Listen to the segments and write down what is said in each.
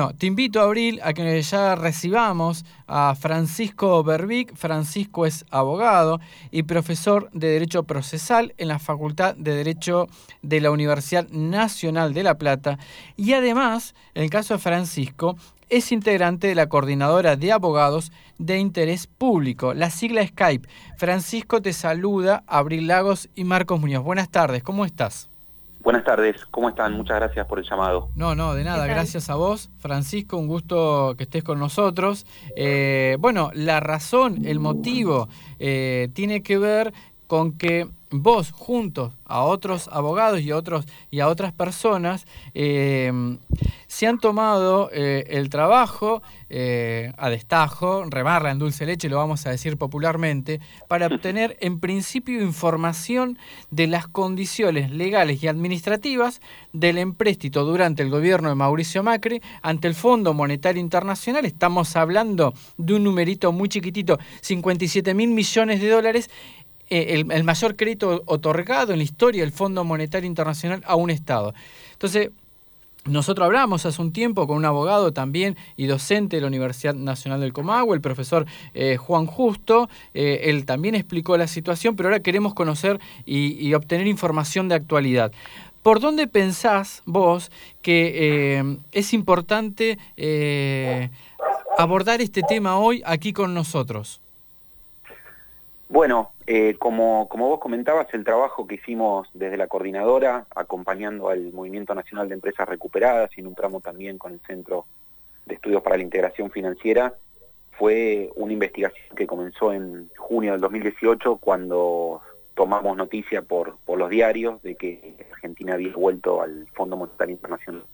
No, te invito, Abril, a que ya recibamos a Francisco Berbic. Francisco es abogado y profesor de Derecho Procesal en la Facultad de Derecho de la Universidad Nacional de La Plata. Y además, en el caso de Francisco, es integrante de la Coordinadora de Abogados de Interés Público, la sigla Skype. Francisco te saluda, Abril Lagos y Marcos Muñoz. Buenas tardes, ¿cómo estás? Buenas tardes, ¿cómo están? Muchas gracias por el llamado. No, no, de nada, gracias a vos, Francisco, un gusto que estés con nosotros. Eh, bueno, la razón, el motivo, eh, tiene que ver con que vos, juntos a otros abogados y a, otros, y a otras personas, eh, se han tomado eh, el trabajo eh, a destajo, remarla en dulce leche, lo vamos a decir popularmente, para obtener en principio información de las condiciones legales y administrativas del empréstito durante el gobierno de Mauricio Macri ante el Fondo Monetario Internacional. Estamos hablando de un numerito muy chiquitito, 57 mil millones de dólares, el, el mayor crédito otorgado en la historia del Fondo Monetario Internacional a un Estado. Entonces, nosotros hablamos hace un tiempo con un abogado también y docente de la Universidad Nacional del Comahue, el profesor eh, Juan Justo. Eh, él también explicó la situación, pero ahora queremos conocer y, obtener información de actualidad. ¿Por dónde pensás vos que eh, es importante eh, abordar este tema hoy aquí con nosotros? Bueno, eh, como, como vos comentabas, el trabajo que hicimos desde la coordinadora, acompañando al Movimiento Nacional de Empresas Recuperadas y en un tramo también con el Centro de Estudios para la Integración Financiera, fue una investigación que comenzó en junio del 2018 cuando tomamos noticia por, por los diarios de que Argentina había vuelto al Fondo Monetario Internacional.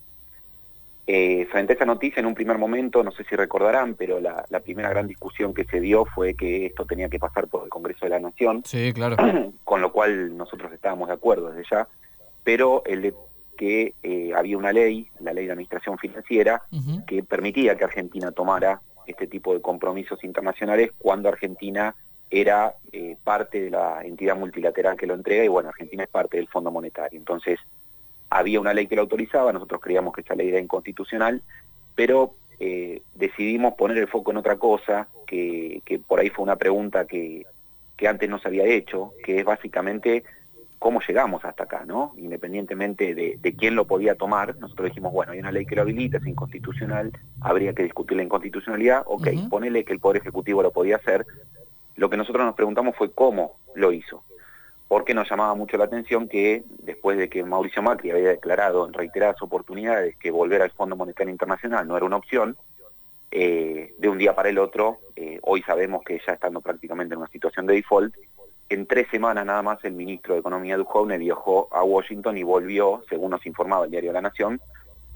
Eh, frente a esa noticia, en un primer momento, no sé si recordarán, pero la, la, primera gran discusión que se dio fue que esto tenía que pasar por el Congreso de la Nación, sí, claro. con lo cual nosotros estábamos de acuerdo desde ya, pero el de que eh, había una ley, la ley de administración financiera, uh -huh. que permitía que Argentina tomara este tipo de compromisos internacionales cuando Argentina era eh, parte de la entidad multilateral que lo entrega y bueno, Argentina es parte del Fondo Monetario. Entonces, había una ley que lo autorizaba, nosotros creíamos que esa ley era inconstitucional, pero eh, decidimos poner el foco en otra cosa, que, que por ahí fue una pregunta que, que, antes no se había hecho, que es básicamente cómo llegamos hasta acá, ¿no? Independientemente de, de quién lo podía tomar, nosotros dijimos, bueno, hay una ley que lo habilita, es inconstitucional, habría que discutir la inconstitucionalidad, ok, uh -huh. ponele que el Poder Ejecutivo lo podía hacer, lo que nosotros nos preguntamos fue cómo lo hizo porque nos llamaba mucho la atención que después de que Mauricio Macri había declarado en reiteradas oportunidades que volver al Fondo Monetario Internacional no era una opción, eh, de un día para el otro, eh, hoy sabemos que ya estando prácticamente en una situación de default, en tres semanas nada más el ministro de Economía Duhovne viajó a Washington y volvió, según nos informaba el diario La Nación,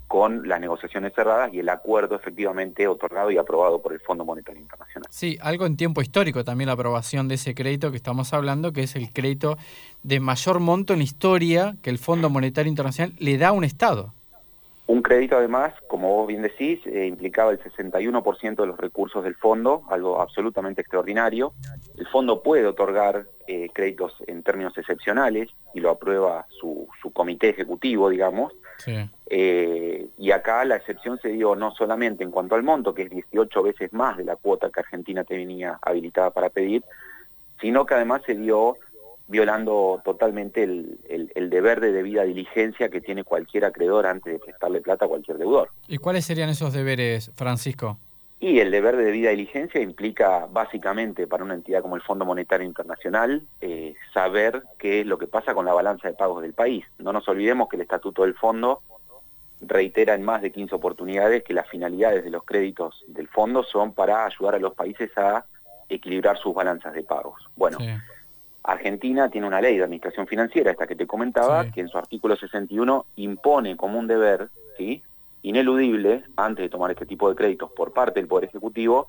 con las negociaciones cerradas y el acuerdo efectivamente otorgado y aprobado por el Fondo Monetario Internacional. Sí, algo en tiempo histórico también la aprobación de ese crédito que estamos hablando, que es el crédito de mayor monto en la historia que el Fondo Monetario Internacional le da a un Estado. Un crédito además, como vos bien decís, eh, implicaba el 61% de los recursos del fondo, algo absolutamente extraordinario. El fondo puede otorgar eh, créditos en términos excepcionales y lo aprueba su, su comité ejecutivo, digamos. Sí. Eh, y acá la excepción se dio no solamente en cuanto al monto, que es 18 veces más de la cuota que Argentina tenía habilitada para pedir, sino que además se dio violando totalmente el, el, el, deber de debida diligencia que tiene cualquier acreedor antes de prestarle plata a cualquier deudor. ¿Y cuáles serían esos deberes, Francisco? Y el deber de debida diligencia implica básicamente para una entidad como el Fondo Monetario Internacional eh, saber qué es lo que pasa con la balanza de pagos del país. No nos olvidemos que el estatuto del fondo reitera en más de 15 oportunidades que las finalidades de los créditos del fondo son para ayudar a los países a equilibrar sus balanzas de pagos. Bueno, sí. Argentina tiene una ley de administración financiera, esta que te comentaba, sí. que en su artículo 61 impone como un deber, ¿sí? Ineludible, antes de tomar este tipo de créditos por parte del Poder Ejecutivo,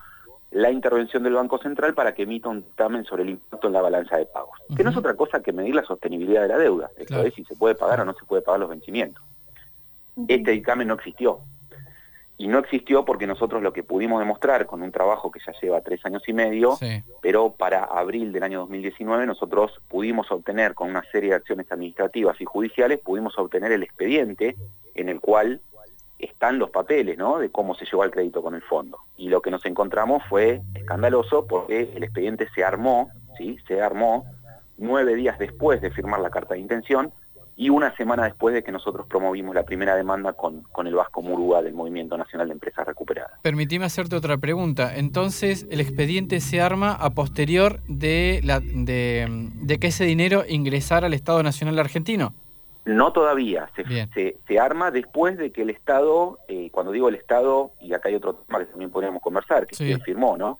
la intervención del Banco Central para que emita un dictamen sobre el impacto en la balanza de pagos, uh -huh. que no es otra cosa que medir la sostenibilidad de la deuda, esto claro. es si se puede pagar o no se puede pagar los vencimientos. Uh -huh. Este dictamen no existió, y no existió porque nosotros lo que pudimos demostrar con un trabajo que ya lleva tres años y medio, sí. pero para abril del año 2019 nosotros pudimos obtener con una serie de acciones administrativas y judiciales, pudimos obtener el expediente en el cual están los papeles, ¿no? De cómo se llevó el crédito con el fondo. Y lo que nos encontramos fue escandaloso porque el expediente se armó, ¿sí? Se armó nueve días después de firmar la carta de intención y una semana después de que nosotros promovimos la primera demanda con, con el Vasco Murúa del Movimiento Nacional de Empresas Recuperadas. Permitime hacerte otra pregunta. Entonces, el expediente se arma a posterior de, la, de, que ese dinero ingresara al Estado Nacional Argentino. No todavía, se, se, arma después de que el Estado, eh, cuando digo el Estado, y acá hay otro tema que también podríamos conversar, que sí. firmó, ¿no?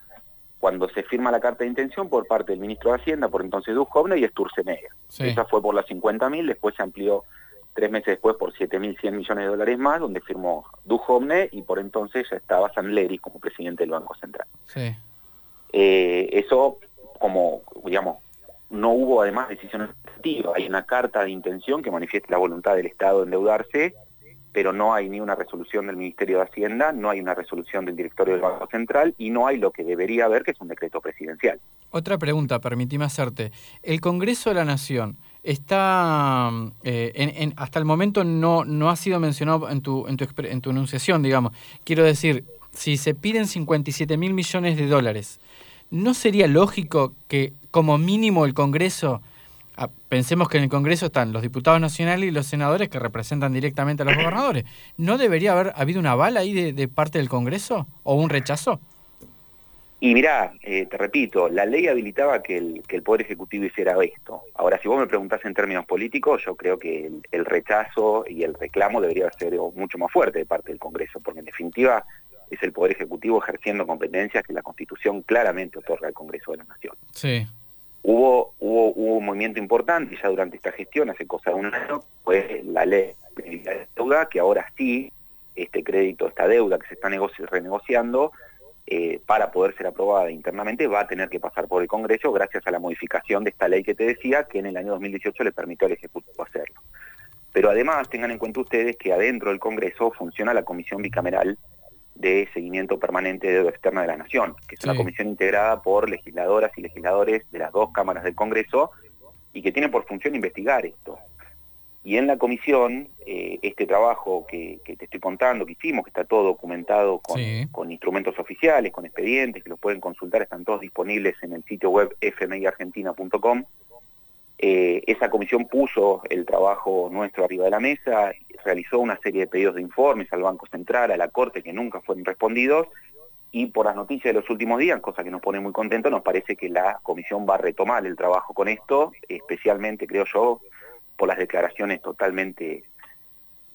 cuando se firma la carta de intención por parte del ministro de Hacienda, por entonces Duhovne y Sturzenegger. Esa fue por las 50.000, después se amplió tres meses después por 7.100 millones de dólares más, donde firmó Duhovne y por entonces ya estaba Sanleri como presidente del Banco Central. Eh, eso, como, digamos, no hubo además decisiones efectivas. Hay una carta de intención que manifiesta la voluntad del Estado de endeudarse pero no hay ni una resolución del Ministerio de Hacienda, no hay una resolución del directorio del Banco Central y no hay lo que debería haber, que es un decreto presidencial. Otra pregunta, permíteme hacerte. El Congreso de la Nación está, eh, en, hasta el momento no, no ha sido mencionado en tu, en, tu, en tu enunciación, digamos. Quiero decir, si se piden 57 mil millones de dólares, ¿no sería lógico que como mínimo el Congreso Ah, pensemos que en el Congreso están los diputados nacionales y los senadores que representan directamente a los gobernadores. ¿No debería haber habido una bala ahí de, parte del Congreso o un rechazo? Y mirá, eh, te repito, la ley habilitaba que el, el, Poder Ejecutivo hiciera esto. Ahora, si vos me preguntás en términos políticos, yo creo que el, rechazo y el reclamo debería ser mucho más fuerte de parte del Congreso, porque en definitiva es el Poder Ejecutivo ejerciendo competencias que la Constitución claramente otorga al Congreso de la Nación. Sí. Hubo, hubo, hubo un movimiento importante ya durante esta gestión, hace cosa de un año, fue la ley de deuda, que ahora sí, este crédito, esta deuda que se está renegociando, eh, para poder ser aprobada internamente va a tener que pasar por el Congreso gracias a la modificación de esta ley que te decía, que en el año 2018 le permitió al Ejecutivo hacerlo. Pero además tengan en cuenta ustedes que adentro del Congreso funciona la Comisión Bicameral de seguimiento permanente de deuda externa de la Nación, que es una comisión integrada por legisladoras y legisladores de las dos cámaras del Congreso y que tiene por función investigar esto. Y en la comisión, eh, este trabajo que, te estoy contando, que hicimos, que está todo documentado con, con, instrumentos oficiales, con expedientes, que los pueden consultar, están todos disponibles en el sitio web fmiargentina.com, eh, esa comisión puso el trabajo nuestro arriba de la mesa, realizó una serie de pedidos de informes al Banco Central, a la Corte, que nunca fueron respondidos, y por las noticias de los últimos días, cosa que nos pone muy contentos, nos parece que la comisión va a retomar el trabajo con esto, especialmente, creo yo, por las declaraciones totalmente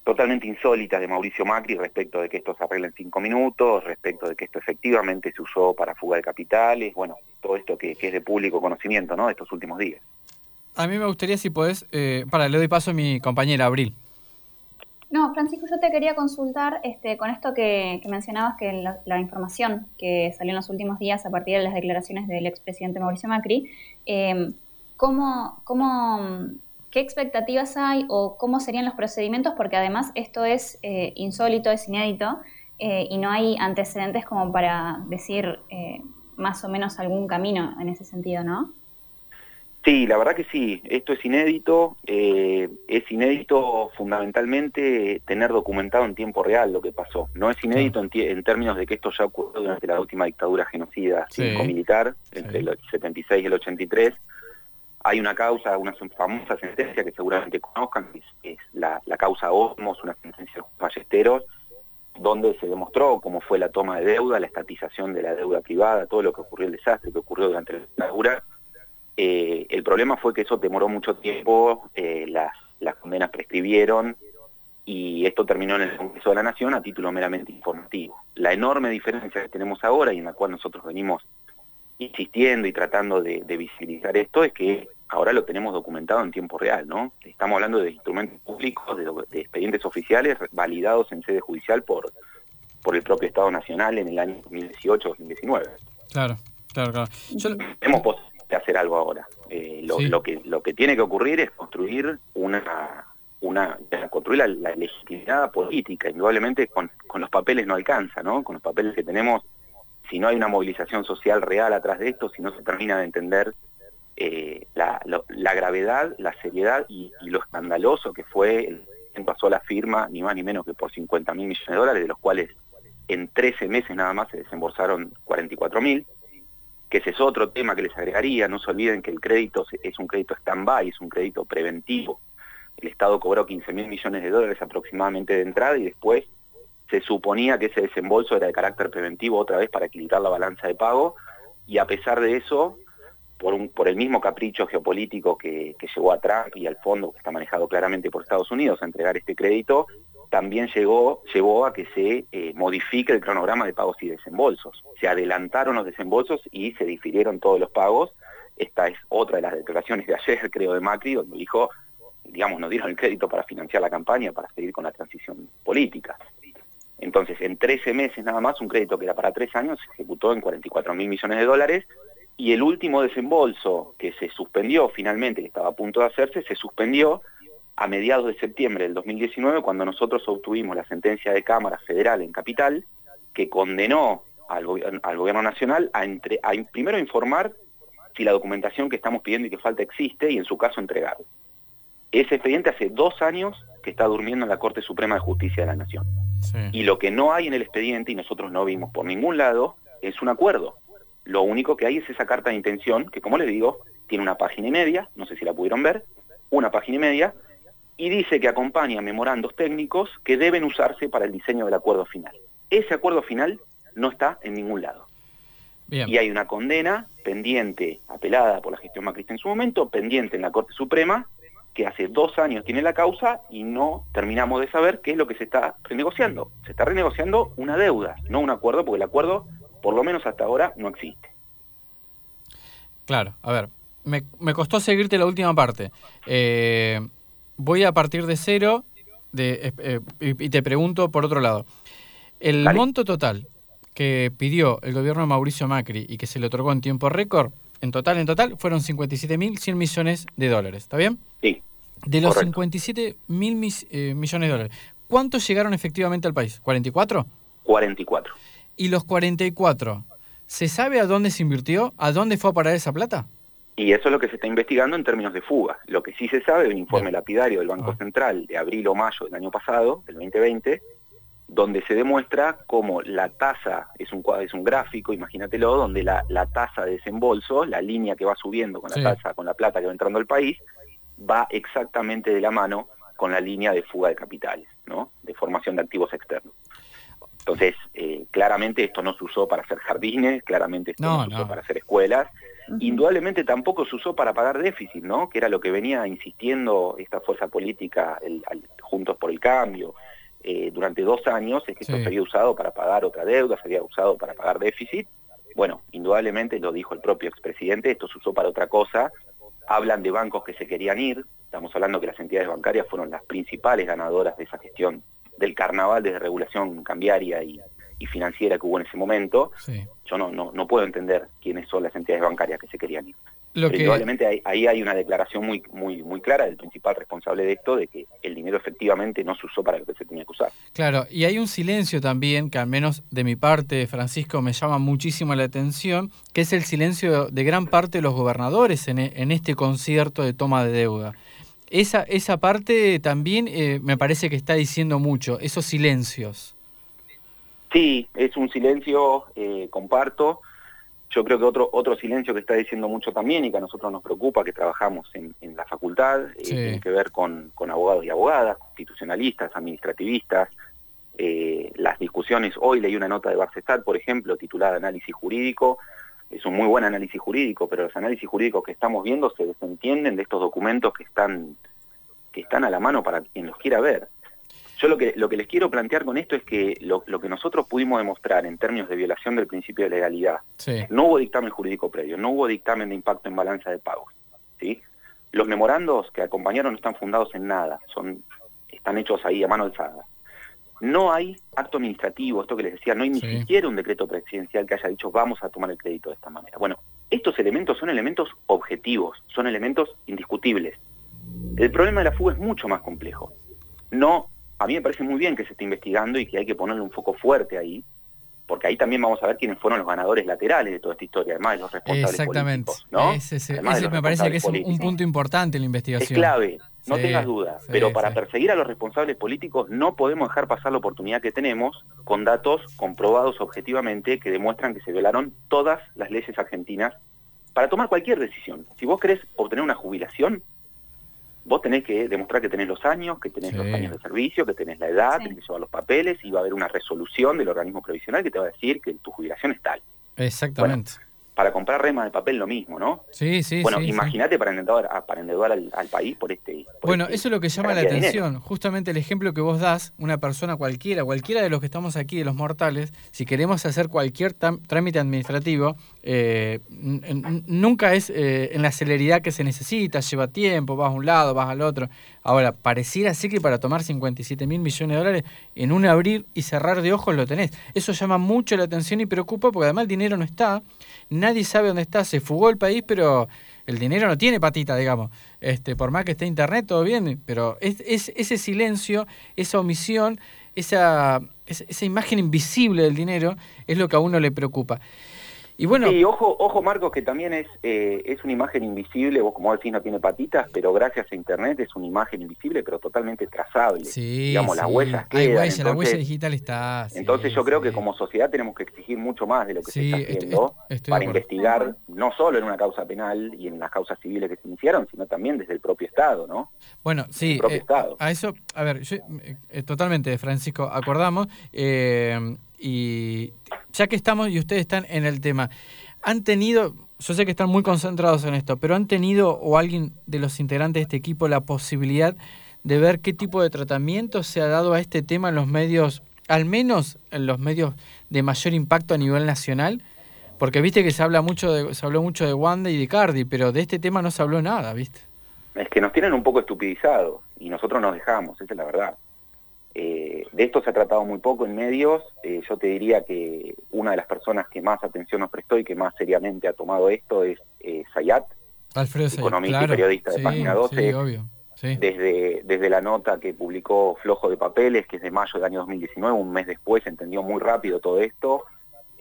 totalmente insólitas de Mauricio Macri respecto de que esto se arregle en cinco minutos, respecto de que esto efectivamente se usó para fuga de capitales, bueno, todo esto que, que es de público conocimiento, ¿no?, de estos últimos días. A mí me gustaría si podés, eh, para, le doy paso a mi compañera Abril. No, Francisco, yo te quería consultar este, con esto que, mencionabas, que la, información que salió en los últimos días a partir de las declaraciones del expresidente Mauricio Macri, em, ¿cómo, cómo, qué expectativas hay o cómo serían los procedimientos? Porque además esto es eh, insólito, es inédito eh, y no hay antecedentes como para decir eh, más o menos algún camino en ese sentido, ¿no? Sí, la verdad que sí, esto es inédito, eh, es inédito fundamentalmente tener documentado en tiempo real lo que pasó. No es inédito en, términos de que esto ya ocurrió durante la última dictadura genocida cívico-militar, entre el 76 y el 83. Hay una causa, una famosa sentencia que seguramente conozcan, que es, la, causa Osmos, una sentencia de los ballesteros, donde se demostró cómo fue la toma de deuda, la estatización de la deuda privada, todo lo que ocurrió, el desastre que ocurrió durante la dictadura eh, el problema fue que eso demoró mucho tiempo, eh, las, condenas prescribieron y esto terminó en el Congreso de la Nación a título meramente informativo. La enorme diferencia que tenemos ahora y en la cual nosotros venimos insistiendo y tratando de, visibilizar esto es que ahora lo tenemos documentado en tiempo real, ¿no? Estamos hablando de instrumentos públicos, de, expedientes oficiales validados en sede judicial por, por el propio Estado Nacional en el año 2018-2019. Claro, claro, claro. Tenemos de hacer algo ahora. Eh, lo, que, lo que tiene que ocurrir es construir una, una construir la, legitimidad política. Indudablemente con, con, los papeles no alcanza, ¿no? Con los papeles que tenemos, si no hay una movilización social real atrás de esto, si no se termina de entender eh, la, la, gravedad, la seriedad y, lo escandaloso que fue el pasó la firma ni más ni menos que por 50 mil millones de dólares, de los cuales en 13 meses nada más se desembolsaron 44 mil, que ese es otro tema que les agregaría, no se olviden que el crédito es un crédito stand-by, es un crédito preventivo. El Estado cobró 15 mil millones de dólares aproximadamente de entrada y después se suponía que ese desembolso era de carácter preventivo otra vez para equilibrar la balanza de pago y a pesar de eso, por, un, por el mismo capricho geopolítico que, llevó a Trump y al fondo que está manejado claramente por Estados Unidos a entregar este crédito, también llegó, llevó a que se eh, modifique el cronograma de pagos y desembolsos. Se adelantaron los desembolsos y se difirieron todos los pagos. Esta es otra de las declaraciones de ayer, creo, de Macri, donde dijo, digamos, nos dieron el crédito para financiar la campaña, para seguir con la transición política. Entonces, en 13 meses nada más, un crédito que era para tres años se ejecutó en 44 mil millones de dólares y el último desembolso que se suspendió finalmente, que estaba a punto de hacerse, se suspendió a mediados de septiembre del 2019 cuando nosotros obtuvimos la sentencia de Cámara Federal en Capital que condenó al, gobierno nacional a, entre, a primero informar si la documentación que estamos pidiendo y que falta existe y en su caso entregar. Ese expediente hace dos años que está durmiendo en la Corte Suprema de Justicia de la Nación. Y lo que no hay en el expediente, y nosotros no vimos por ningún lado, es un acuerdo. Lo único que hay es esa carta de intención, que como les digo, tiene una página y media, no sé si la pudieron ver, una página y media, y dice que acompaña memorandos técnicos que deben usarse para el diseño del acuerdo final. Ese acuerdo final no está en ningún lado. Y hay una condena pendiente, apelada por la gestión macrista en su momento, pendiente en la Corte Suprema, que hace dos años tiene la causa y no terminamos de saber qué es lo que se está renegociando. Se está renegociando una deuda, no un acuerdo, porque el acuerdo, por lo menos hasta ahora, no existe. Claro, a ver, me, costó seguirte la última parte. Eh, voy a partir de cero de, eh, y te pregunto por otro lado. El monto total que pidió el gobierno de Mauricio Macri y que se le otorgó en tiempo récord, en total, en total, fueron 57.100 millones de dólares. ¿Está bien? Sí. De los 57 mil eh, millones de dólares, ¿cuántos llegaron efectivamente al país? ¿44? 44. ¿Y los 44? ¿Se sabe a dónde se invirtió? ¿A dónde fue a parar esa plata? Y eso es lo que se está investigando en términos de fuga. Lo que sí se sabe, un informe lapidario del Banco ah. Central de abril o mayo del año pasado, del 2020, donde se demuestra cómo la tasa, es un, es un gráfico, imagínatelo, donde la, tasa de desembolso, la línea que va subiendo con la tasa, con la plata que va entrando al país, va exactamente de la mano con la línea de fuga de capitales, ¿no? de formación de activos externos. Entonces, eh, claramente esto no se usó para hacer jardines, claramente esto no, se usó para hacer escuelas, indudablemente tampoco se usó para pagar déficit, ¿no? que era lo que venía insistiendo esta fuerza política, el, Juntos por el Cambio, eh, durante dos años, es que esto se había usado para pagar otra deuda, se había usado para pagar déficit. Bueno, indudablemente lo dijo el propio expresidente, esto se usó para otra cosa, hablan de bancos que se querían ir, estamos hablando que las entidades bancarias fueron las principales ganadoras de esa gestión del carnaval de regulación cambiaria y, financiera que hubo en ese momento. Yo no, no, no puedo entender quiénes son las entidades bancarias que se querían ir. Lo Probablemente ahí, hay una declaración muy, muy, muy clara del principal responsable de esto, de que el dinero efectivamente no se usó para lo que se tenía que usar. Claro, y hay un silencio también, que al menos de mi parte, Francisco, me llama muchísimo la atención, que es el silencio de gran parte de los gobernadores en, en este concierto de toma de deuda. Esa, esa parte también eh, me parece que está diciendo mucho, esos silencios. Sí, es un silencio, eh, comparto, yo creo que otro, otro silencio que está diciendo mucho también y que a nosotros nos preocupa, que trabajamos en, la facultad, eh, tiene que ver con, abogados y abogadas, constitucionalistas, administrativistas, las discusiones, hoy leí una nota de Barcestat, por ejemplo, titulada Análisis Jurídico, es un muy buen análisis jurídico, pero los análisis jurídicos que estamos viendo se desentienden de estos documentos que están, que están a la mano para quien los quiera ver. Yo lo que, lo que les quiero plantear con esto es que lo, que nosotros pudimos demostrar en términos de violación del principio de legalidad, no hubo dictamen jurídico previo, no hubo dictamen de impacto en balanza de pagos. ¿sí? Los memorandos que acompañaron no están fundados en nada, son, están hechos ahí a mano alzada. No hay acto administrativo, esto que les decía, no hay ni siquiera un decreto presidencial que haya dicho vamos a tomar el crédito de esta manera. Bueno, estos elementos son elementos objetivos, son elementos indiscutibles. El problema de la fuga es mucho más complejo. No a mí me parece muy bien que se esté investigando y que hay que ponerle un foco fuerte ahí, porque ahí también vamos a ver quiénes fueron los ganadores laterales de toda esta historia, además de los responsables Exactamente. políticos. ¿no? Ese, me parece que es un, punto importante en la investigación. Es clave, no tengas duda. pero para perseguir a los responsables políticos no podemos dejar pasar la oportunidad que tenemos con datos comprobados objetivamente que demuestran que se violaron todas las leyes argentinas para tomar cualquier decisión. Si vos querés obtener una jubilación, vos tenés que demostrar que tenés los años, que tenés los años de servicio, que tenés la edad, tenés que llevar los papeles y va a haber una resolución del organismo previsional que te va a decir que tu jubilación es tal. Exactamente para comprar remas de papel lo mismo, ¿no? Sí, sí, Bueno, imagínate para endeudar, para endeudar al, país por este... bueno, este eso es lo que llama la atención. Justamente el ejemplo que vos das, una persona cualquiera, cualquiera de los que estamos aquí, de los mortales, si queremos hacer cualquier trámite administrativo, eh, nunca es eh, en la celeridad que se necesita, lleva tiempo, vas a un lado, vas al otro. Ahora, pareciera así que para tomar 57 mil millones de dólares, en un abrir y cerrar de ojos lo tenés. Eso llama mucho la atención y preocupa porque además el dinero no está nadie sabe dónde está, se fugó el país, pero el dinero no tiene patita, digamos. Este, por más que esté internet, todo bien, pero es, ese silencio, esa omisión, esa, esa imagen invisible del dinero es lo que a uno le preocupa. Y bueno, sí, ojo, ojo Marcos, que también es, eh, es una imagen invisible, vos como decís no tiene patitas, pero gracias a internet es una imagen invisible, pero totalmente trazable. Sí, Digamos, las huellas Hay huella, la huella digital está. entonces yo creo que como sociedad tenemos que exigir mucho más de lo que se está haciendo para investigar, no solo en una causa penal y en las causas civiles que se iniciaron, sino también desde el propio Estado, ¿no? Bueno, sí, eh, a eso, a ver, yo, eh, totalmente, Francisco, acordamos, y ya que estamos y ustedes están en el tema, han tenido, yo sé que están muy concentrados en esto, pero han tenido o alguien de los integrantes de este equipo la posibilidad de ver qué tipo de tratamiento se ha dado a este tema en los medios, al menos en los medios de mayor impacto a nivel nacional, porque viste que se habla mucho de, se habló mucho de Wanda y de Cardi, pero de este tema no se habló nada, ¿viste? Es que nos tienen un poco estupidizados y nosotros nos dejamos, esa es la verdad. Eh, de esto se ha tratado muy poco en medios. Eh, yo te diría que una de las personas que más atención nos prestó y que más seriamente ha tomado esto es eh, Sayat, Alfredo economista y periodista de Página 12. obvio. Desde, desde la nota que publicó Flojo de Papeles, que es de mayo del año 2019, un mes después entendió muy rápido todo esto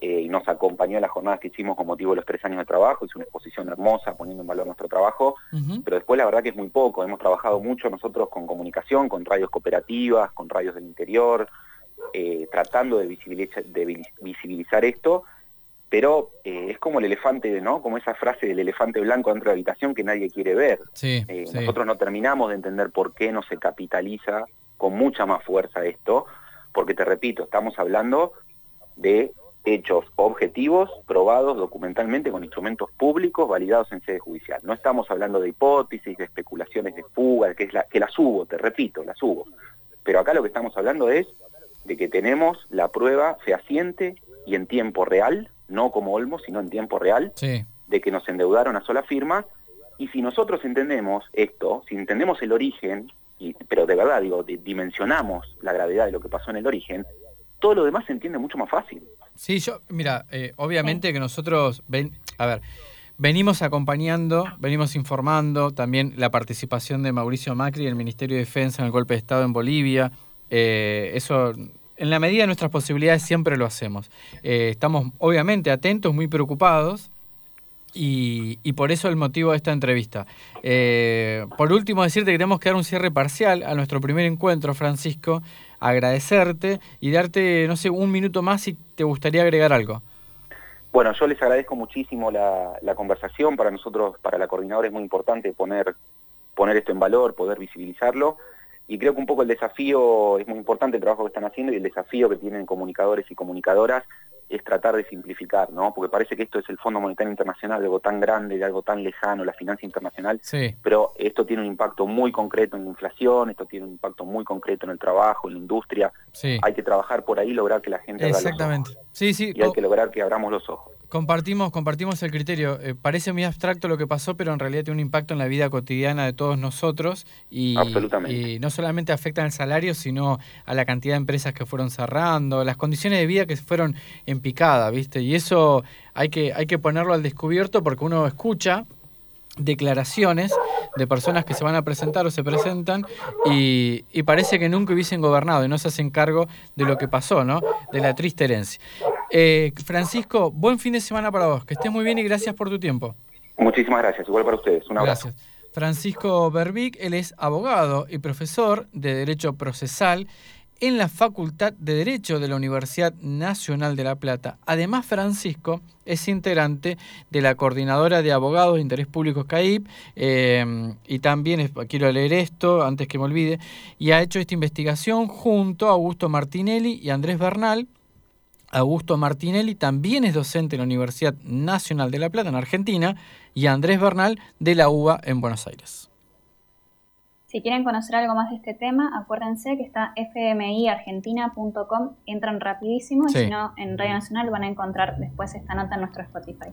eh, y nos acompañó en las jornadas que hicimos con motivo de los tres años de trabajo, hizo una exposición hermosa poniendo en valor nuestro trabajo, pero después la verdad que es muy poco, hemos trabajado mucho nosotros con comunicación, con radios cooperativas, con radios del interior, eh, tratando de visibilizar, de visibilizar esto, pero eh, es como el elefante, ¿no? Como esa frase del elefante blanco dentro de la habitación que nadie quiere ver. Nosotros no terminamos de entender por qué no se capitaliza con mucha más fuerza esto, porque te repito, estamos hablando de hechos objetivos, probados documentalmente con instrumentos públicos validados en sede judicial. No estamos hablando de hipótesis, de especulaciones de fuga, que, es la, que las hubo, te repito, las hubo. Pero acá lo que estamos hablando es de que tenemos la prueba fehaciente y en tiempo real, no como Olmo, sino en tiempo real, de que nos endeudaron a sola firma. Y si nosotros entendemos esto, si entendemos el origen, y, pero de verdad digo, dimensionamos la gravedad de lo que pasó en el origen, todo lo demás se entiende mucho más fácil. Sí, yo, mira, eh, obviamente que nosotros, ven, a ver, venimos acompañando, venimos informando también la participación de Mauricio Macri y el Ministerio de Defensa en el golpe de Estado en Bolivia. Eh, eso, en la medida de nuestras posibilidades, siempre lo hacemos. Eh, estamos obviamente atentos, muy preocupados. Y, y, por eso el motivo de esta entrevista. por último, decirte que tenemos que dar un cierre parcial a nuestro primer encuentro, Francisco, agradecerte y darte, no sé, un minuto más si te gustaría agregar algo. Bueno, yo les agradezco muchísimo la, conversación. Para nosotros, para la coordinadora, es muy importante poner, poner esto en valor, poder visibilizarlo. Y creo que un poco el desafío, es muy importante el trabajo que están haciendo y el desafío que tienen comunicadores y comunicadoras es tratar de simplificar, ¿no? Porque parece que esto es el Fondo Monetario Internacional, de algo tan grande, de algo tan lejano, la financia internacional, sí. pero esto tiene un impacto muy concreto en la inflación, esto tiene un impacto muy concreto en el trabajo, en la industria. Sí. Hay que trabajar por ahí lograr que la gente Exactamente. Sí, sí. Y hay que lograr que abramos los ojos. Compartimos, compartimos el criterio. Eh, parece muy abstracto lo que pasó, pero en realidad tiene un impacto en la vida cotidiana de todos nosotros y, y no solamente afecta al salario, sino a la cantidad de empresas que fueron cerrando, las condiciones de vida que fueron en picada, ¿viste? Y eso hay que, hay que ponerlo al descubierto porque uno escucha declaraciones de personas que se van a presentar o se presentan y, y parece que nunca hubiesen gobernado y no se hacen cargo de lo que pasó, ¿no? De la triste herencia. Eh, Francisco, buen fin de semana para vos. Que estés muy bien y gracias por tu tiempo. Muchísimas gracias. Igual para ustedes. Un abrazo. Gracias. Francisco Berbic, él es abogado y profesor de Derecho Procesal en la Facultad de Derecho de la Universidad Nacional de La Plata. Además, Francisco es integrante de la Coordinadora de Abogados de Interés Público CAIP eh, y también, quiero leer esto antes que me olvide, y ha hecho esta investigación junto a Augusto Martinelli y Andrés Bernal. Augusto Martinelli también es docente en la Universidad Nacional de La Plata en Argentina y Andrés Bernal de la UBA en Buenos Aires. Si quieren conocer algo más de este tema, acuérdense que está fmiargentina.com, entran rapidísimo y si no, en Radio Nacional van a encontrar después esta nota en nuestro Spotify.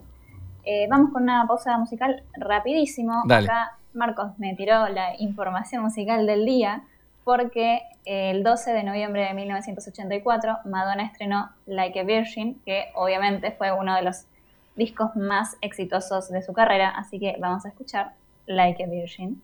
Eh, vamos con una pausa musical rapidísimo. Acá Marcos me tiró la información musical del día porque el 12 de noviembre de 1984 Madonna estrenó Like a Virgin, que obviamente fue uno de los discos más exitosos de su carrera, así que vamos a escuchar Like a Virgin.